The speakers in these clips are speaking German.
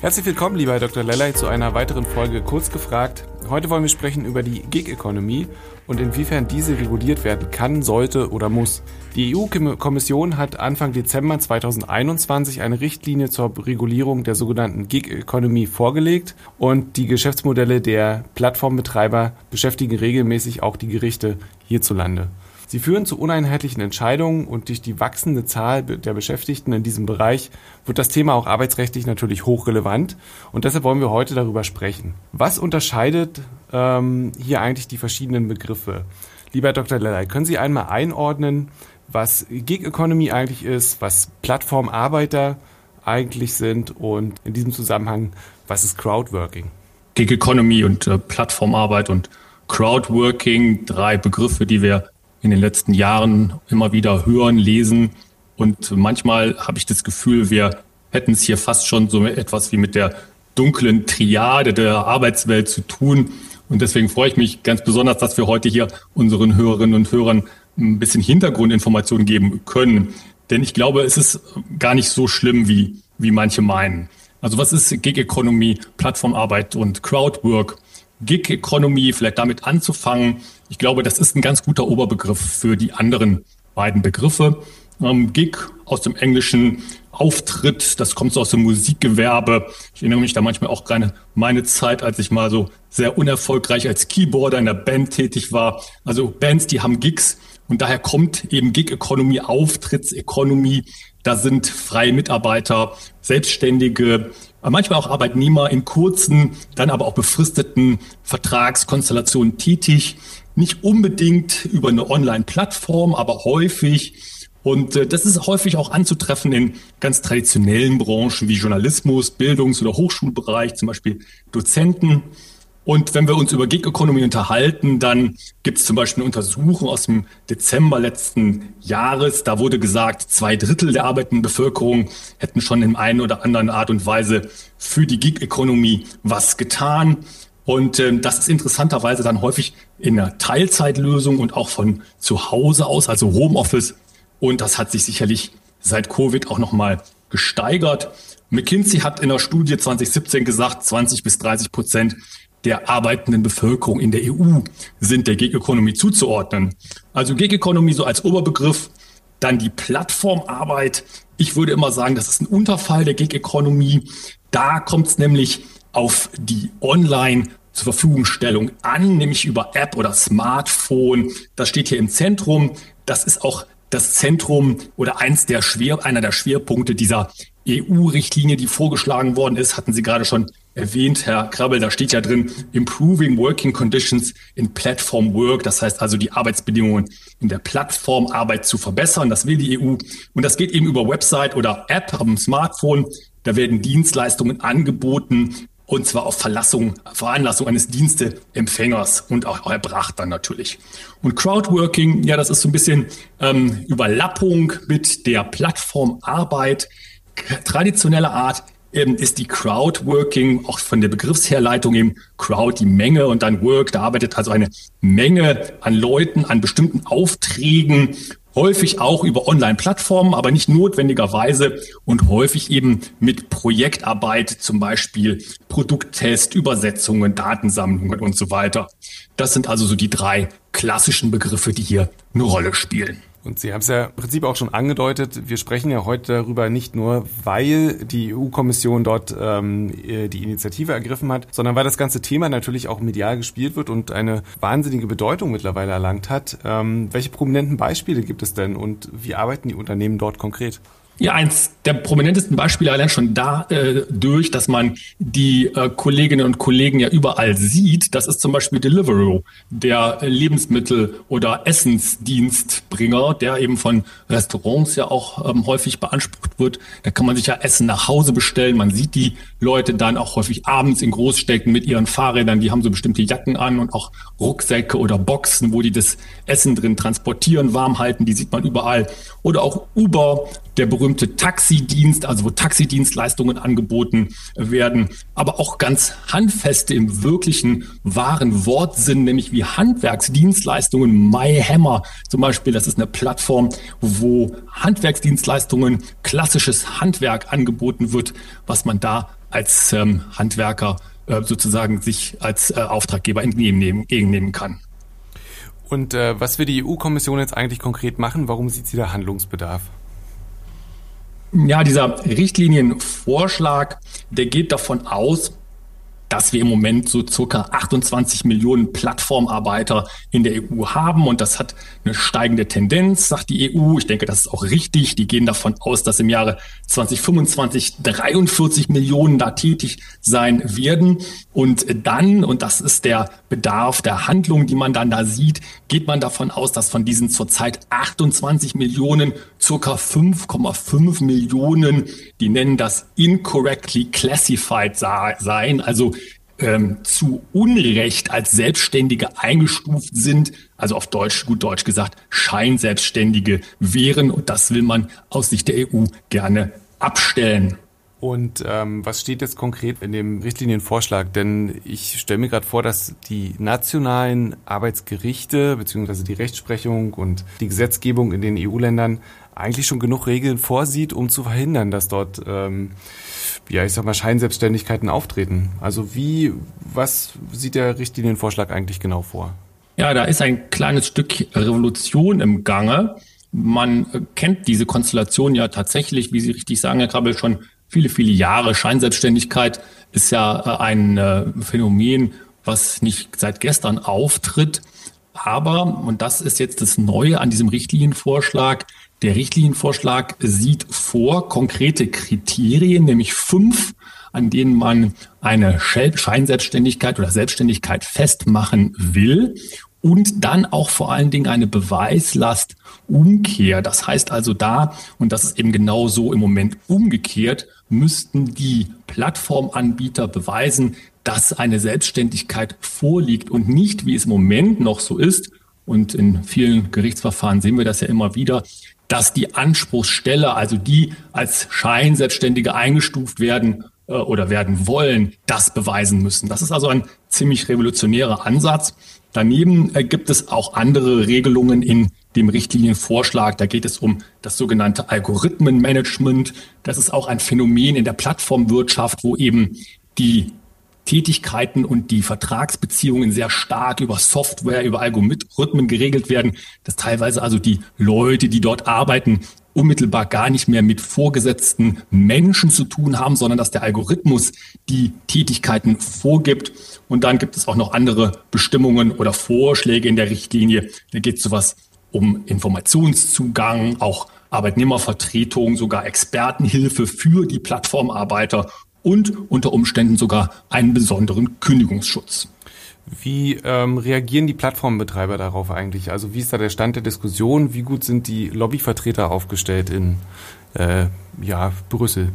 Herzlich willkommen, lieber Herr Dr. Lellay, zu einer weiteren Folge Kurz gefragt. Heute wollen wir sprechen über die Gig-Economy und inwiefern diese reguliert werden kann, sollte oder muss. Die EU-Kommission hat Anfang Dezember 2021 eine Richtlinie zur Regulierung der sogenannten Gig-Economy vorgelegt und die Geschäftsmodelle der Plattformbetreiber beschäftigen regelmäßig auch die Gerichte hierzulande. Sie führen zu uneinheitlichen Entscheidungen und durch die wachsende Zahl der Beschäftigten in diesem Bereich wird das Thema auch arbeitsrechtlich natürlich hochrelevant und deshalb wollen wir heute darüber sprechen. Was unterscheidet ähm, hier eigentlich die verschiedenen Begriffe? Lieber Dr. Lellay, können Sie einmal einordnen, was Gig Economy eigentlich ist, was Plattformarbeiter eigentlich sind und in diesem Zusammenhang, was ist Crowdworking? Gig Economy und äh, Plattformarbeit und Crowdworking, drei Begriffe, die wir in den letzten Jahren immer wieder hören, lesen. Und manchmal habe ich das Gefühl, wir hätten es hier fast schon so etwas wie mit der dunklen Triade der Arbeitswelt zu tun. Und deswegen freue ich mich ganz besonders, dass wir heute hier unseren Hörerinnen und Hörern ein bisschen Hintergrundinformationen geben können. Denn ich glaube, es ist gar nicht so schlimm, wie, wie manche meinen. Also was ist Gig Economy, Plattformarbeit und Crowdwork? Gig Economy, vielleicht damit anzufangen. Ich glaube, das ist ein ganz guter Oberbegriff für die anderen beiden Begriffe. Ähm, Gig aus dem Englischen Auftritt, das kommt so aus dem Musikgewerbe. Ich erinnere mich da manchmal auch gerade meine Zeit, als ich mal so sehr unerfolgreich als Keyboarder in der Band tätig war. Also Bands, die haben Gigs und daher kommt eben Gig Economy, Auftritts-Economy. Da sind freie Mitarbeiter, Selbstständige, manchmal auch Arbeitnehmer in kurzen, dann aber auch befristeten Vertragskonstellationen tätig. Nicht unbedingt über eine Online-Plattform, aber häufig. Und äh, das ist häufig auch anzutreffen in ganz traditionellen Branchen wie Journalismus, Bildungs- oder Hochschulbereich, zum Beispiel Dozenten. Und wenn wir uns über Gig Economy unterhalten, dann gibt es zum Beispiel eine Untersuchung aus dem Dezember letzten Jahres. Da wurde gesagt, zwei Drittel der arbeitenden Bevölkerung hätten schon in einer oder anderen Art und Weise für die Gig Economy was getan. Und ähm, das ist interessanterweise dann häufig in einer Teilzeitlösung und auch von zu Hause aus, also Homeoffice. Und das hat sich sicherlich seit Covid auch nochmal gesteigert. McKinsey hat in der Studie 2017 gesagt, 20 bis 30 Prozent der arbeitenden Bevölkerung in der EU sind der Gig Economy zuzuordnen. Also Gig Economy so als Oberbegriff, dann die Plattformarbeit. Ich würde immer sagen, das ist ein Unterfall der Gig Economy. Da kommt es nämlich auf die Online zur Verfügungstellung an, nämlich über App oder Smartphone. Das steht hier im Zentrum. Das ist auch das Zentrum oder eins der Schwer, einer der Schwerpunkte dieser EU-Richtlinie, die vorgeschlagen worden ist, hatten Sie gerade schon erwähnt, Herr Krabbel, da steht ja drin, Improving Working Conditions in Platform Work. Das heißt also, die Arbeitsbedingungen in der Plattformarbeit zu verbessern. Das will die EU. Und das geht eben über Website oder App am Smartphone. Da werden Dienstleistungen angeboten, und zwar auf Verlassung, Veranlassung eines Diensteempfängers und auch erbracht dann natürlich. Und Crowdworking, ja, das ist so ein bisschen ähm, Überlappung mit der Plattformarbeit traditioneller Art ähm, ist die Crowdworking, auch von der Begriffsherleitung eben Crowd, die Menge und dann Work, da arbeitet also eine Menge an Leuten an bestimmten Aufträgen, häufig auch über Online-Plattformen, aber nicht notwendigerweise und häufig eben mit Projektarbeit, zum Beispiel Produkttest, Übersetzungen, Datensammlungen und so weiter. Das sind also so die drei klassischen Begriffe, die hier eine Rolle spielen. Und Sie haben es ja im Prinzip auch schon angedeutet, wir sprechen ja heute darüber nicht nur, weil die EU-Kommission dort ähm, die Initiative ergriffen hat, sondern weil das ganze Thema natürlich auch medial gespielt wird und eine wahnsinnige Bedeutung mittlerweile erlangt hat. Ähm, welche prominenten Beispiele gibt es denn und wie arbeiten die Unternehmen dort konkret? Ja, eins der prominentesten Beispiele allein schon dadurch, äh, dass man die äh, Kolleginnen und Kollegen ja überall sieht. Das ist zum Beispiel Deliveroo, der Lebensmittel- oder Essensdienstbringer, der eben von Restaurants ja auch ähm, häufig beansprucht wird. Da kann man sich ja Essen nach Hause bestellen. Man sieht die Leute dann auch häufig abends in Großstädten mit ihren Fahrrädern. Die haben so bestimmte Jacken an und auch Rucksäcke oder Boxen, wo die das Essen drin transportieren, warm halten. Die sieht man überall. Oder auch Uber, der berühmte Taxidienst, also wo Taxidienstleistungen angeboten werden, aber auch ganz handfeste im wirklichen wahren Wortsinn, nämlich wie Handwerksdienstleistungen. MyHammer zum Beispiel, das ist eine Plattform, wo Handwerksdienstleistungen, klassisches Handwerk angeboten wird, was man da als ähm, Handwerker äh, sozusagen sich als äh, Auftraggeber entgegennehmen, entgegennehmen kann. Und äh, was will die EU-Kommission jetzt eigentlich konkret machen? Warum sieht sie da Handlungsbedarf? Ja, dieser Richtlinienvorschlag, der geht davon aus, dass wir im Moment so circa 28 Millionen Plattformarbeiter in der EU haben und das hat eine steigende Tendenz, sagt die EU. Ich denke, das ist auch richtig. Die gehen davon aus, dass im Jahre 2025 43 Millionen da tätig sein werden und dann, und das ist der Bedarf der Handlung, die man dann da sieht, geht man davon aus, dass von diesen zurzeit 28 Millionen circa 5,5 Millionen, die nennen das incorrectly classified sein, also ähm, zu Unrecht als Selbstständige eingestuft sind, also auf Deutsch, gut Deutsch gesagt, Scheinselbstständige wären. Und das will man aus Sicht der EU gerne abstellen. Und ähm, was steht jetzt konkret in dem Richtlinienvorschlag? Denn ich stelle mir gerade vor, dass die nationalen Arbeitsgerichte beziehungsweise die Rechtsprechung und die Gesetzgebung in den EU-Ländern eigentlich schon genug Regeln vorsieht, um zu verhindern, dass dort ähm, ja, ich sag mal, Scheinselbstständigkeiten auftreten. Also wie, was sieht der Richtlinienvorschlag eigentlich genau vor? Ja, da ist ein kleines Stück Revolution im Gange. Man kennt diese Konstellation ja tatsächlich, wie Sie richtig sagen, Herr Krabbel, schon viele, viele Jahre. Scheinselbstständigkeit ist ja äh, ein äh, Phänomen, was nicht seit gestern auftritt. Aber, und das ist jetzt das Neue an diesem Richtlinienvorschlag, der Richtlinienvorschlag sieht vor konkrete Kriterien, nämlich fünf, an denen man eine Scheinselbstständigkeit oder Selbstständigkeit festmachen will und dann auch vor allen Dingen eine Beweislastumkehr. Das heißt also da, und das ist eben genau so im Moment umgekehrt, müssten die Plattformanbieter beweisen, dass eine Selbstständigkeit vorliegt und nicht, wie es im Moment noch so ist, und in vielen Gerichtsverfahren sehen wir das ja immer wieder, dass die Anspruchssteller, also die als Scheinselbstständige eingestuft werden äh, oder werden wollen, das beweisen müssen. Das ist also ein ziemlich revolutionärer Ansatz. Daneben äh, gibt es auch andere Regelungen in dem Richtlinienvorschlag. Da geht es um das sogenannte Algorithmenmanagement. Das ist auch ein Phänomen in der Plattformwirtschaft, wo eben die Tätigkeiten und die Vertragsbeziehungen sehr stark über Software, über Algorithmen geregelt werden, dass teilweise also die Leute, die dort arbeiten, unmittelbar gar nicht mehr mit vorgesetzten Menschen zu tun haben, sondern dass der Algorithmus die Tätigkeiten vorgibt. Und dann gibt es auch noch andere Bestimmungen oder Vorschläge in der Richtlinie. Da geht es sowas um Informationszugang, auch Arbeitnehmervertretung, sogar Expertenhilfe für die Plattformarbeiter und unter Umständen sogar einen besonderen Kündigungsschutz. Wie ähm, reagieren die Plattformbetreiber darauf eigentlich? Also wie ist da der Stand der Diskussion? Wie gut sind die Lobbyvertreter aufgestellt in äh, ja, Brüssel?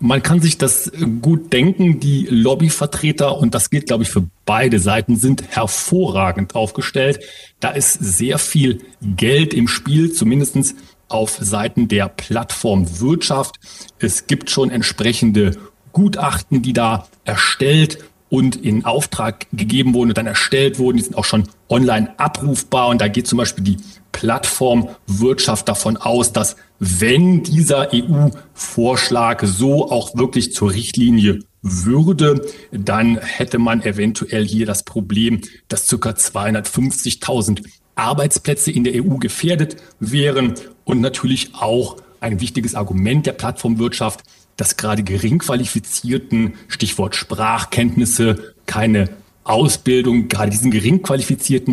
Man kann sich das gut denken. Die Lobbyvertreter, und das gilt, glaube ich, für beide Seiten, sind hervorragend aufgestellt. Da ist sehr viel Geld im Spiel, zumindestens auf Seiten der Plattformwirtschaft. Es gibt schon entsprechende Gutachten, die da erstellt und in Auftrag gegeben wurden und dann erstellt wurden. Die sind auch schon online abrufbar und da geht zum Beispiel die Plattformwirtschaft davon aus, dass wenn dieser EU-Vorschlag so auch wirklich zur Richtlinie würde, dann hätte man eventuell hier das Problem, dass ca. 250.000 Arbeitsplätze in der EU gefährdet wären und natürlich auch ein wichtiges Argument der Plattformwirtschaft, dass gerade gering Stichwort Sprachkenntnisse, keine Ausbildung, gerade diesen gering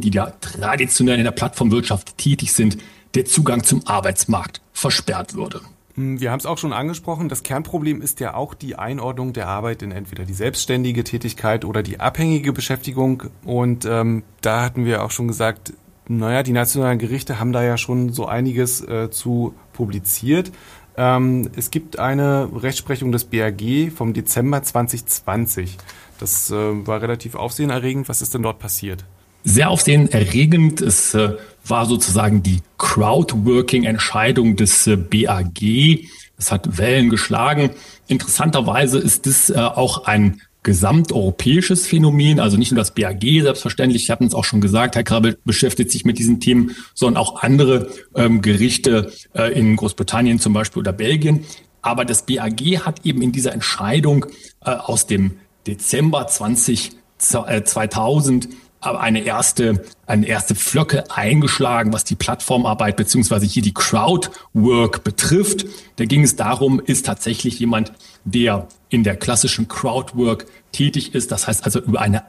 die ja traditionell in der Plattformwirtschaft tätig sind, der Zugang zum Arbeitsmarkt versperrt würde. Hm, wir haben es auch schon angesprochen, das Kernproblem ist ja auch die Einordnung der Arbeit in entweder die selbstständige Tätigkeit oder die abhängige Beschäftigung. Und ähm, da hatten wir auch schon gesagt, naja, die nationalen Gerichte haben da ja schon so einiges äh, zu publiziert. Ähm, es gibt eine Rechtsprechung des BAG vom Dezember 2020. Das äh, war relativ aufsehenerregend. Was ist denn dort passiert? Sehr aufsehenerregend. Es äh, war sozusagen die Crowdworking-Entscheidung des äh, BAG. Es hat Wellen geschlagen. Interessanterweise ist es äh, auch ein gesamteuropäisches Phänomen, also nicht nur das BAG selbstverständlich, ich habe es auch schon gesagt, Herr Krabbel beschäftigt sich mit diesen Themen, sondern auch andere ähm, Gerichte äh, in Großbritannien zum Beispiel oder Belgien. Aber das BAG hat eben in dieser Entscheidung äh, aus dem Dezember 20, äh, 2000 eine erste, eine erste Flöcke eingeschlagen, was die Plattformarbeit beziehungsweise hier die Crowdwork betrifft. Da ging es darum, ist tatsächlich jemand, der in der klassischen Crowdwork tätig ist, das heißt also über eine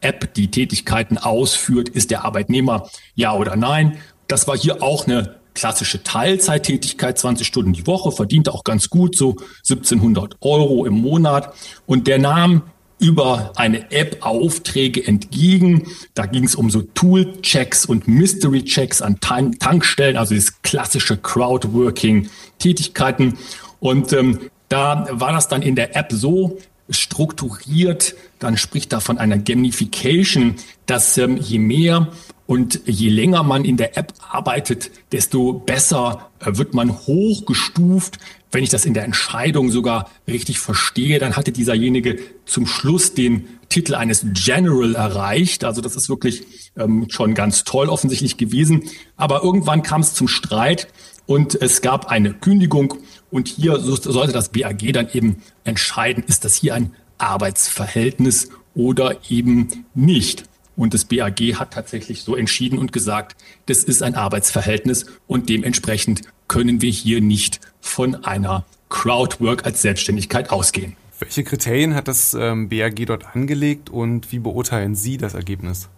App die Tätigkeiten ausführt, ist der Arbeitnehmer ja oder nein. Das war hier auch eine klassische Teilzeittätigkeit, 20 Stunden die Woche, verdient auch ganz gut, so 1700 Euro im Monat. Und der nahm über eine App Aufträge entgegen. Da ging es um so Tool-Checks und Mystery-Checks an Tan Tankstellen, also das klassische Crowdworking-Tätigkeiten. Und ähm, da war das dann in der App so strukturiert, dann spricht da von einer Gamification, dass ähm, je mehr und je länger man in der App arbeitet, desto besser äh, wird man hochgestuft. Wenn ich das in der Entscheidung sogar richtig verstehe, dann hatte dieserjenige zum Schluss den Titel eines General erreicht. Also das ist wirklich ähm, schon ganz toll offensichtlich gewesen. Aber irgendwann kam es zum Streit und es gab eine Kündigung. Und hier sollte das BAG dann eben entscheiden, ist das hier ein Arbeitsverhältnis oder eben nicht. Und das BAG hat tatsächlich so entschieden und gesagt, das ist ein Arbeitsverhältnis und dementsprechend können wir hier nicht von einer Crowdwork als Selbstständigkeit ausgehen. Welche Kriterien hat das ähm, BAG dort angelegt und wie beurteilen Sie das Ergebnis?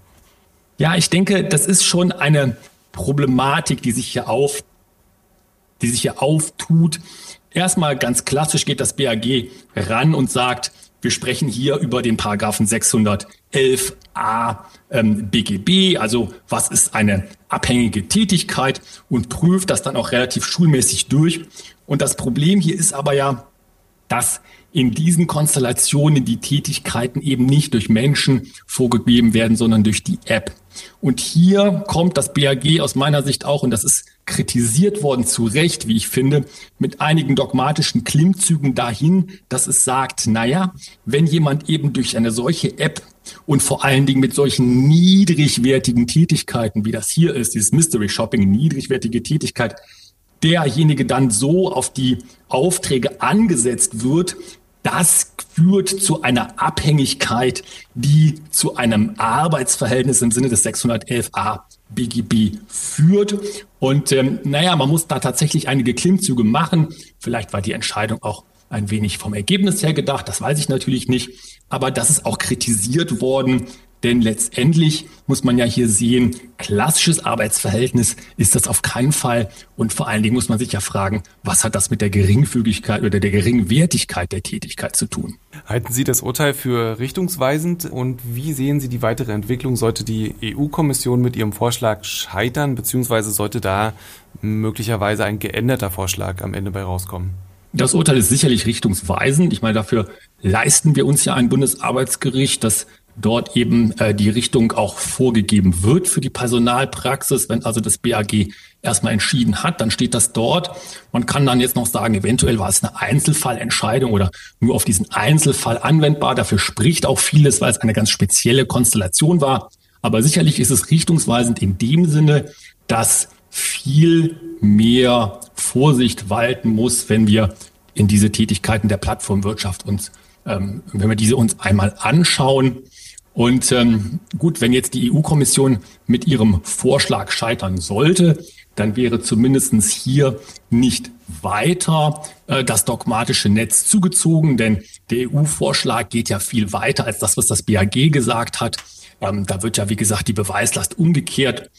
Ja, ich denke, das ist schon eine Problematik, die sich hier auf, die sich hier auftut. Erstmal ganz klassisch geht das BAG ran und sagt, wir sprechen hier über den Paragraphen 611a ähm, BGB, also was ist eine abhängige Tätigkeit und prüft das dann auch relativ schulmäßig durch. Und das Problem hier ist aber ja, dass in diesen Konstellationen die Tätigkeiten eben nicht durch Menschen vorgegeben werden, sondern durch die App. Und hier kommt das BAG aus meiner Sicht auch, und das ist kritisiert worden, zu Recht, wie ich finde, mit einigen dogmatischen Klimmzügen dahin, dass es sagt, naja, wenn jemand eben durch eine solche App und vor allen Dingen mit solchen niedrigwertigen Tätigkeiten, wie das hier ist, dieses Mystery Shopping, niedrigwertige Tätigkeit, derjenige dann so auf die Aufträge angesetzt wird, das führt zu einer Abhängigkeit, die zu einem Arbeitsverhältnis im Sinne des 611a BGB führt. Und ähm, naja, man muss da tatsächlich einige Klimmzüge machen. Vielleicht war die Entscheidung auch ein wenig vom Ergebnis her gedacht, das weiß ich natürlich nicht. Aber das ist auch kritisiert worden, denn letztendlich muss man ja hier sehen, klassisches Arbeitsverhältnis ist das auf keinen Fall. Und vor allen Dingen muss man sich ja fragen, was hat das mit der Geringfügigkeit oder der Geringwertigkeit der Tätigkeit zu tun? Halten Sie das Urteil für richtungsweisend und wie sehen Sie die weitere Entwicklung? Sollte die EU-Kommission mit ihrem Vorschlag scheitern, beziehungsweise sollte da möglicherweise ein geänderter Vorschlag am Ende bei rauskommen? Das Urteil ist sicherlich richtungsweisend. Ich meine, dafür leisten wir uns ja ein Bundesarbeitsgericht, das dort eben äh, die Richtung auch vorgegeben wird für die Personalpraxis. Wenn also das BAG erstmal entschieden hat, dann steht das dort. Man kann dann jetzt noch sagen, eventuell war es eine Einzelfallentscheidung oder nur auf diesen Einzelfall anwendbar. Dafür spricht auch vieles, weil es eine ganz spezielle Konstellation war. Aber sicherlich ist es richtungsweisend in dem Sinne, dass viel mehr Vorsicht walten muss, wenn wir in diese Tätigkeiten der Plattformwirtschaft uns, ähm, wenn wir diese uns einmal anschauen. Und ähm, gut, wenn jetzt die EU-Kommission mit ihrem Vorschlag scheitern sollte, dann wäre zumindestens hier nicht weiter äh, das dogmatische Netz zugezogen, denn der EU-Vorschlag geht ja viel weiter als das, was das BAG gesagt hat. Ähm, da wird ja, wie gesagt, die Beweislast umgekehrt.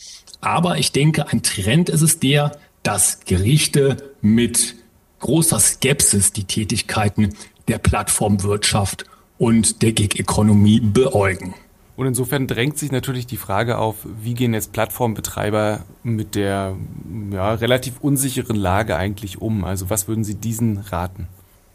Aber ich denke, ein Trend ist es der, dass Gerichte mit großer Skepsis die Tätigkeiten der Plattformwirtschaft und der Gig-Economy beäugen. Und insofern drängt sich natürlich die Frage auf, wie gehen jetzt Plattformbetreiber mit der ja, relativ unsicheren Lage eigentlich um? Also was würden Sie diesen raten?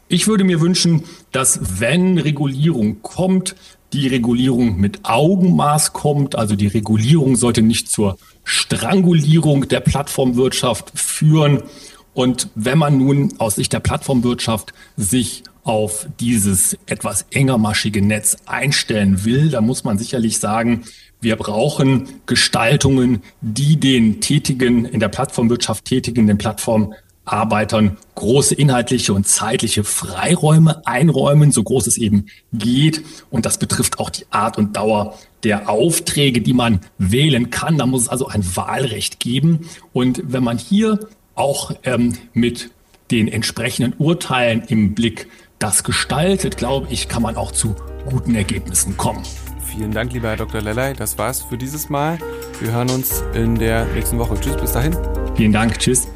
Ich würde mir wünschen, dass wenn Regulierung kommt, die Regulierung mit Augenmaß kommt. Also die Regulierung sollte nicht zur Strangulierung der Plattformwirtschaft führen. Und wenn man nun aus Sicht der Plattformwirtschaft sich auf dieses etwas engermaschige Netz einstellen will, dann muss man sicherlich sagen, wir brauchen Gestaltungen, die den Tätigen, in der Plattformwirtschaft tätigen, den Plattform Arbeitern große inhaltliche und zeitliche Freiräume einräumen, so groß es eben geht. Und das betrifft auch die Art und Dauer der Aufträge, die man wählen kann. Da muss es also ein Wahlrecht geben. Und wenn man hier auch ähm, mit den entsprechenden Urteilen im Blick das gestaltet, glaube ich, kann man auch zu guten Ergebnissen kommen. Vielen Dank, lieber Herr Dr. Lellay. Das war's für dieses Mal. Wir hören uns in der nächsten Woche. Tschüss, bis dahin. Vielen Dank. Tschüss.